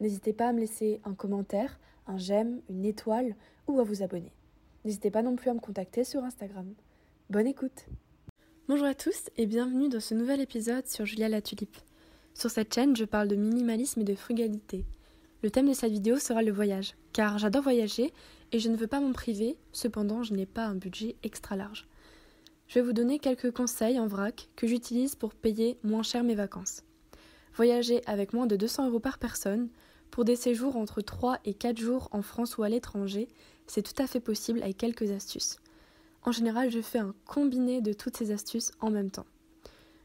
N'hésitez pas à me laisser un commentaire, un j'aime, une étoile ou à vous abonner. N'hésitez pas non plus à me contacter sur Instagram. Bonne écoute Bonjour à tous et bienvenue dans ce nouvel épisode sur Julia la Tulipe. Sur cette chaîne, je parle de minimalisme et de frugalité. Le thème de cette vidéo sera le voyage, car j'adore voyager et je ne veux pas m'en priver, cependant je n'ai pas un budget extra large. Je vais vous donner quelques conseils en vrac que j'utilise pour payer moins cher mes vacances. Voyager avec moins de 200 euros par personne, pour des séjours entre 3 et 4 jours en France ou à l'étranger, c'est tout à fait possible avec quelques astuces. En général, je fais un combiné de toutes ces astuces en même temps.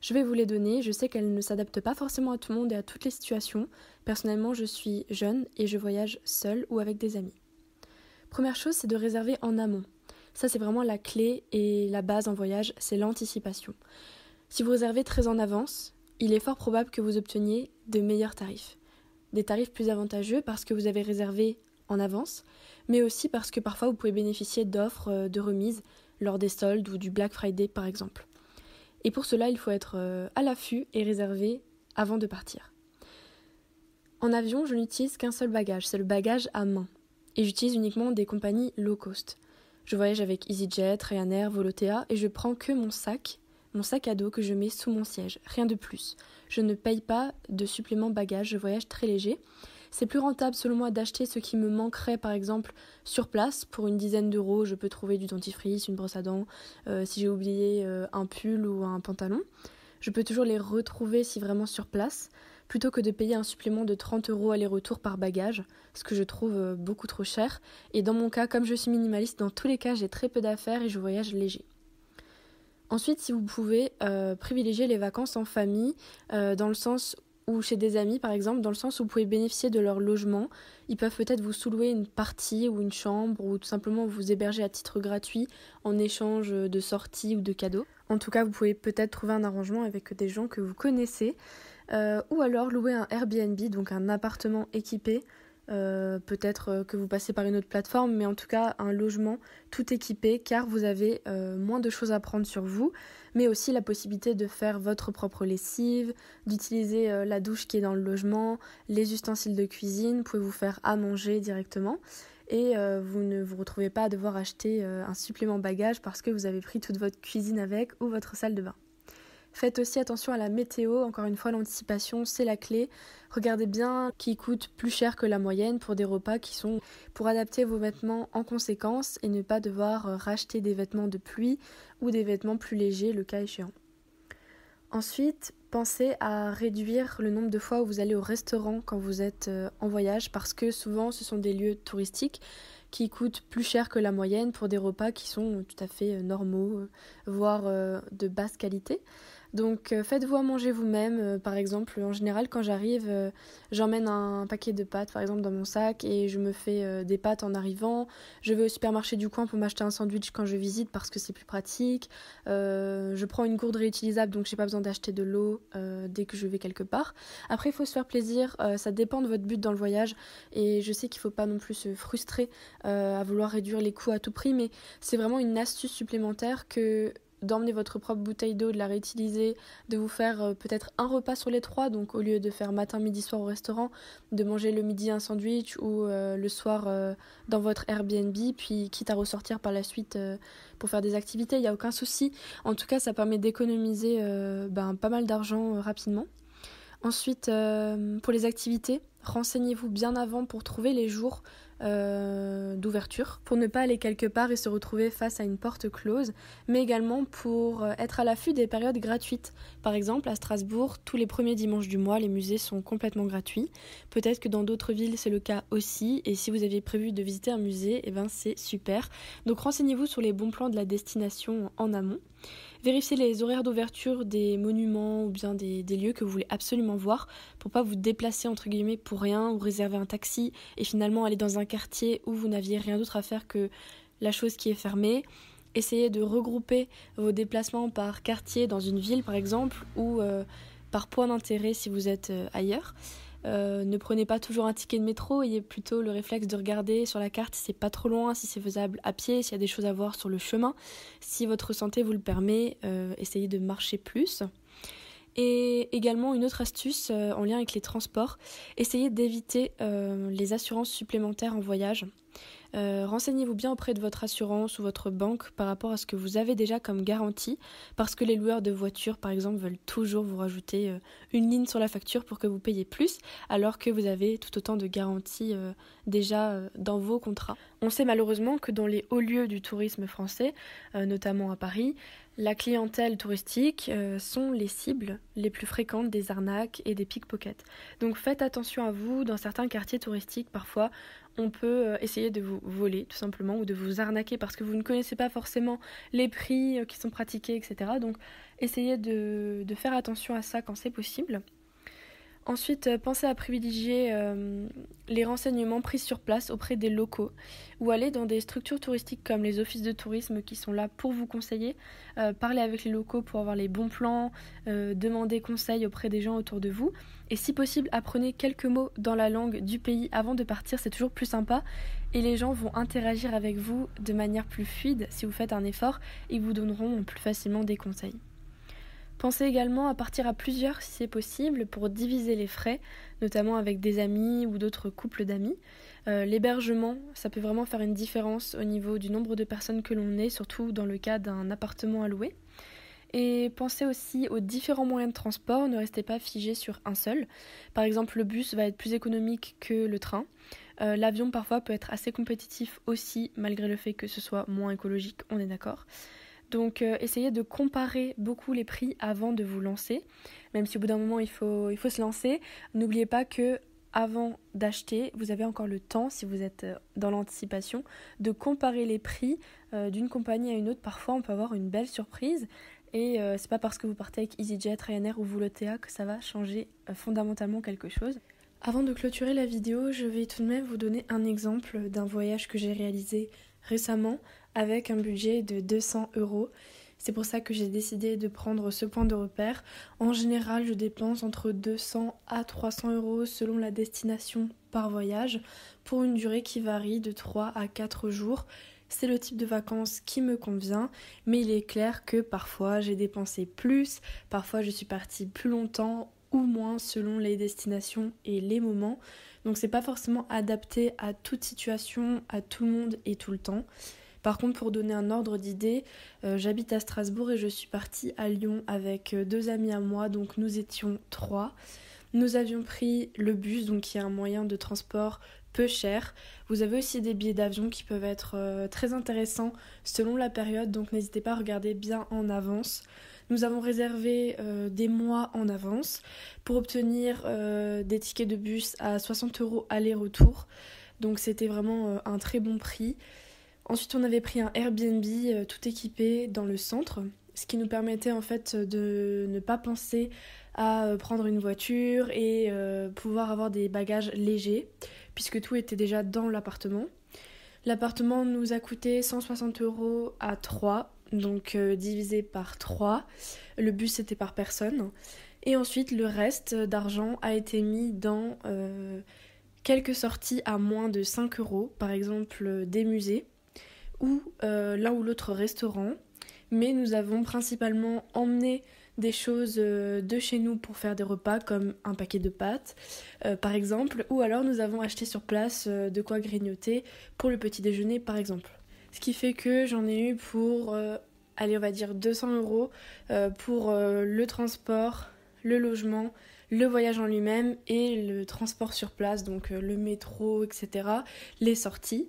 Je vais vous les donner, je sais qu'elles ne s'adaptent pas forcément à tout le monde et à toutes les situations. Personnellement, je suis jeune et je voyage seule ou avec des amis. Première chose, c'est de réserver en amont. Ça, c'est vraiment la clé et la base en voyage, c'est l'anticipation. Si vous réservez très en avance, il est fort probable que vous obteniez de meilleurs tarifs des tarifs plus avantageux parce que vous avez réservé en avance, mais aussi parce que parfois vous pouvez bénéficier d'offres euh, de remise lors des soldes ou du Black Friday par exemple. Et pour cela, il faut être euh, à l'affût et réserver avant de partir. En avion, je n'utilise qu'un seul bagage, c'est le bagage à main. Et j'utilise uniquement des compagnies low cost. Je voyage avec EasyJet, Ryanair, Volotea et je prends que mon sac mon sac à dos que je mets sous mon siège, rien de plus. Je ne paye pas de supplément bagage, je voyage très léger. C'est plus rentable selon moi d'acheter ce qui me manquerait par exemple sur place. Pour une dizaine d'euros, je peux trouver du dentifrice, une brosse à dents, euh, si j'ai oublié euh, un pull ou un pantalon. Je peux toujours les retrouver si vraiment sur place, plutôt que de payer un supplément de 30 euros aller-retour par bagage, ce que je trouve euh, beaucoup trop cher. Et dans mon cas, comme je suis minimaliste, dans tous les cas, j'ai très peu d'affaires et je voyage léger. Ensuite, si vous pouvez, euh, privilégier les vacances en famille, euh, dans le sens ou chez des amis par exemple, dans le sens où vous pouvez bénéficier de leur logement. Ils peuvent peut-être vous sous-louer une partie ou une chambre ou tout simplement vous héberger à titre gratuit en échange de sorties ou de cadeaux. En tout cas, vous pouvez peut-être trouver un arrangement avec des gens que vous connaissez. Euh, ou alors louer un Airbnb, donc un appartement équipé euh, peut-être euh, que vous passez par une autre plateforme, mais en tout cas un logement tout équipé car vous avez euh, moins de choses à prendre sur vous, mais aussi la possibilité de faire votre propre lessive, d'utiliser la douche qui est dans le logement, les ustensiles de cuisine, vous pouvez vous faire à manger directement et vous ne vous retrouvez pas à devoir acheter un supplément bagage parce que vous avez pris toute votre cuisine avec ou votre salle de bain. Faites aussi attention à la météo, encore une fois l'anticipation c'est la clé. Regardez bien qui coûte plus cher que la moyenne pour des repas qui sont pour adapter vos vêtements en conséquence et ne pas devoir euh, racheter des vêtements de pluie ou des vêtements plus légers le cas échéant. Ensuite, pensez à réduire le nombre de fois où vous allez au restaurant quand vous êtes euh, en voyage parce que souvent ce sont des lieux touristiques qui coûtent plus cher que la moyenne pour des repas qui sont tout à fait euh, normaux, voire de basse qualité. Donc euh, faites-vous à manger vous-même. Euh, par exemple, en général, quand j'arrive, euh, j'emmène un paquet de pâtes, par exemple, dans mon sac et je me fais des pâtes en arrivant. Je vais au supermarché du coin pour m'acheter un sandwich quand je visite parce que c'est plus pratique. je prends une gourde réutilisable, donc j'ai pas besoin d'acheter de l'eau dès que je vais quelque part. Après, il faut se faire plaisir. ça dépend de votre but dans le voyage et je sais qu'il faut pas non plus se frustrer à vouloir réduire les coûts à tout prix, mais c'est vraiment une astuce supplémentaire que d'emmener votre propre bouteille d'eau, de la réutiliser, de vous faire euh, peut-être un repas sur les trois, donc au lieu de faire matin, midi, soir au restaurant, de manger le midi un sandwich ou euh, le soir euh, dans votre Airbnb, puis quitte à ressortir par la suite pour faire des activités, il n'y a aucun souci. En tout cas, ça permet d'économiser ben, pas mal d'argent rapidement. Ensuite, pour les activités, renseignez-vous bien avant pour trouver les jours euh, d'ouverture, pour ne pas aller quelque part et se retrouver face à une porte close, mais également pour euh, être à l'affût des périodes gratuites. Par exemple, à Strasbourg, tous les premiers dimanches du mois, les musées sont complètement gratuits. Peut-être que dans d'autres villes, c'est le cas aussi, et si vous aviez prévu de visiter un musée, eh ben c'est super. Donc renseignez-vous sur les bons plans de la destination en amont. Vérifiez les horaires d'ouverture des monuments ou bien des, lieux que vous voulez absolument voir pour pas vous déplacer entre guillemets pour rien ou réserver un taxi et finalement aller dans un quartier où vous n'aviez rien d'autre à faire que la chose qui est fermée. Essayez de regrouper vos déplacements par quartier dans une ville par exemple ou euh, par point d'intérêt si vous êtes euh, ailleurs. Euh, ne prenez pas toujours un ticket de métro, ayez plutôt le réflexe de regarder sur la carte si c'est pas trop loin, si c'est faisable à pied, s'il y a des choses à voir sur le chemin. Si votre santé vous le permet, euh, essayez de marcher plus. Et également une autre astuce euh, en lien avec les transports, essayez d'éviter les assurances supplémentaires en voyage. Euh, renseignez-vous bien auprès de votre assurance ou votre banque par rapport à ce que vous avez déjà comme garantie, parce que les loueurs de voitures, par exemple, veulent toujours vous rajouter euh, une ligne sur la facture pour que vous payiez plus, alors que vous avez tout autant de garanties euh, déjà dans vos contrats. On sait malheureusement que dans les hauts lieux du tourisme français, notamment à Paris, la clientèle touristique sont les cibles les plus fréquentes des arnaques et des pickpockets. Donc faites attention à vous, dans certains quartiers touristiques, parfois on peut euh, essayer de vous voler tout simplement ou de vous arnaquer parce que vous ne connaissez pas forcément les prix euh, qui sont pratiqués, etc. Donc essayez de faire attention à ça quand c'est possible. Ensuite, euh, pensez à privilégier euh, les renseignements pris sur place auprès des locaux ou aller dans des structures touristiques comme les offices de tourisme qui sont là pour vous conseiller. Euh, parler avec les locaux pour avoir les bons plans, demander conseil auprès des gens autour de vous. Et si possible, apprenez quelques mots dans la langue du pays avant de partir, c'est toujours plus sympa. Et les gens vont interagir avec vous de manière plus fluide si vous faites un effort et vous donneront plus facilement des conseils. Pensez également à partir à plusieurs si c'est possible pour diviser les frais, notamment avec des amis ou d'autres couples d'amis. Euh, l'hébergement, ça peut vraiment faire une différence au niveau du nombre de personnes que l'on est, surtout dans le cas d'un appartement à louer. Et pensez aussi aux différents moyens de transport, ne restez pas figé sur un seul. Par exemple, le bus va être plus économique que le train. Euh, l'avion parfois peut être assez compétitif aussi, malgré le fait que ce soit moins écologique, on est d'accord. Donc euh, essayez de comparer beaucoup les prix avant de vous lancer, même si au bout d'un moment il faut, se lancer. N'oubliez pas que avant d'acheter, vous avez encore le temps, si vous êtes euh, dans l'anticipation, de comparer les prix euh, d'une compagnie à une autre. Parfois, on peut avoir une belle surprise. Et c'est pas parce que vous partez avec EasyJet, Ryanair ou Volotea que ça va changer fondamentalement quelque chose. Avant de clôturer la vidéo, je vais tout de même vous donner un exemple d'un voyage que j'ai réalisé récemment avec un budget de 200 euros. C'est pour ça que j'ai décidé de prendre ce point de repère. En général, je dépense entre 200 à 300 euros selon la destination par voyage pour une durée qui varie de 3 à 4 jours. C'est le type de vacances qui me convient, mais il est clair que parfois j'ai dépensé plus, parfois je suis partie plus longtemps ou moins selon les destinations et les moments. Donc c'est pas forcément adapté à toute situation, à tout le monde et tout le temps. Par contre, pour donner un ordre d'idée, euh, j'habite à Strasbourg et je suis partie à Lyon avec euh, deux amis à moi, donc nous étions trois. Nous avions pris le bus, donc qui est un moyen de transport peu cher. Vous avez aussi des billets d'avion qui peuvent être euh, très intéressants selon la période, donc n'hésitez pas à regarder bien en avance. Nous avons réservé des mois en avance pour obtenir des tickets de bus à 60 euros aller-retour. Donc c'était vraiment un très bon prix. Ensuite, on avait pris un Airbnb euh, tout équipé dans le centre, ce qui nous permettait en fait de ne pas penser à euh, prendre une voiture et euh, pouvoir avoir des bagages légers, puisque tout était déjà dans l'appartement. L'appartement nous a coûté 160 euros à 3, donc divisé par 3. Le bus c'était par personne. Et ensuite, le reste d'argent a été mis dans quelques sorties à moins de 5 euros, par exemple des musées ou euh, l'un ou l'autre restaurant, mais nous avons principalement emmené des choses euh, de chez nous pour faire des repas comme un paquet de pâtes euh, par exemple, ou alors nous avons acheté sur place de quoi grignoter pour le petit déjeuner par exemple. Ce qui fait que j'en ai eu pour, allez on va dire 200 euros pour le transport, le logement, le voyage en lui-même et le transport sur place, donc le métro, etc., les sorties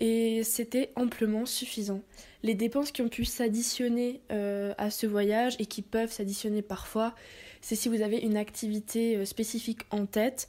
et c'était amplement suffisant. Les dépenses qui ont pu s'additionner euh, à ce voyage et qui peuvent s'additionner parfois, c'est si vous avez une activité euh, spécifique en tête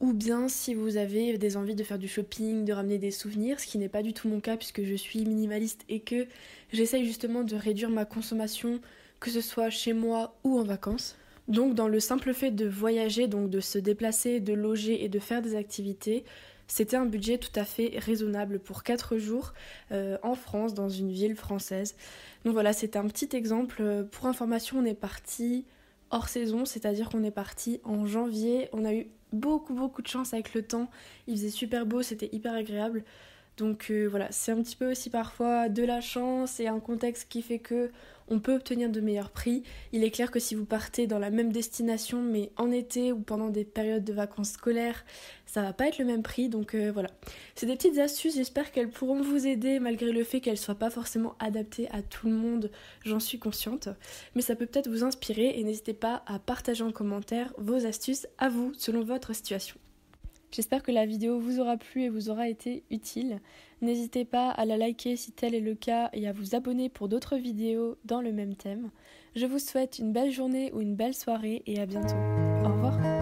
ou bien si vous avez des envies de faire du shopping, de ramener des souvenirs, ce qui n'est pas du tout mon cas puisque je suis minimaliste et que j'essaye justement de réduire ma consommation, que ce soit chez moi ou en vacances. Donc dans le simple fait de voyager, donc de se déplacer, de loger et de faire des activités, c'était un budget tout à fait raisonnable pour 4 jours euh, en France, dans une ville française. Donc voilà, c'est un petit exemple. Pour information, on est parti hors saison, c'est-à-dire qu'on est parti en janvier. On a eu beaucoup beaucoup de chance avec le temps. Il faisait super beau, c'était hyper agréable. Donc euh, voilà, c'est un petit peu aussi parfois de la chance et un contexte qui fait que on peut obtenir de meilleurs prix. Il est clair que si vous partez dans la même destination mais en été ou pendant des périodes de vacances scolaires, ça va pas être le même prix. Donc euh, voilà, c'est des petites astuces. J'espère qu'elles pourront vous aider malgré le fait qu'elles soient pas forcément adaptées à tout le monde. J'en suis consciente, mais ça peut peut-être vous inspirer et n'hésitez pas à partager en commentaire vos astuces à vous selon votre situation. J'espère que la vidéo vous aura plu et vous aura été utile. N'hésitez pas à la liker si tel est le cas et à vous abonner pour d'autres vidéos dans le même thème. Je vous souhaite une belle journée ou une belle soirée et à bientôt. Au revoir.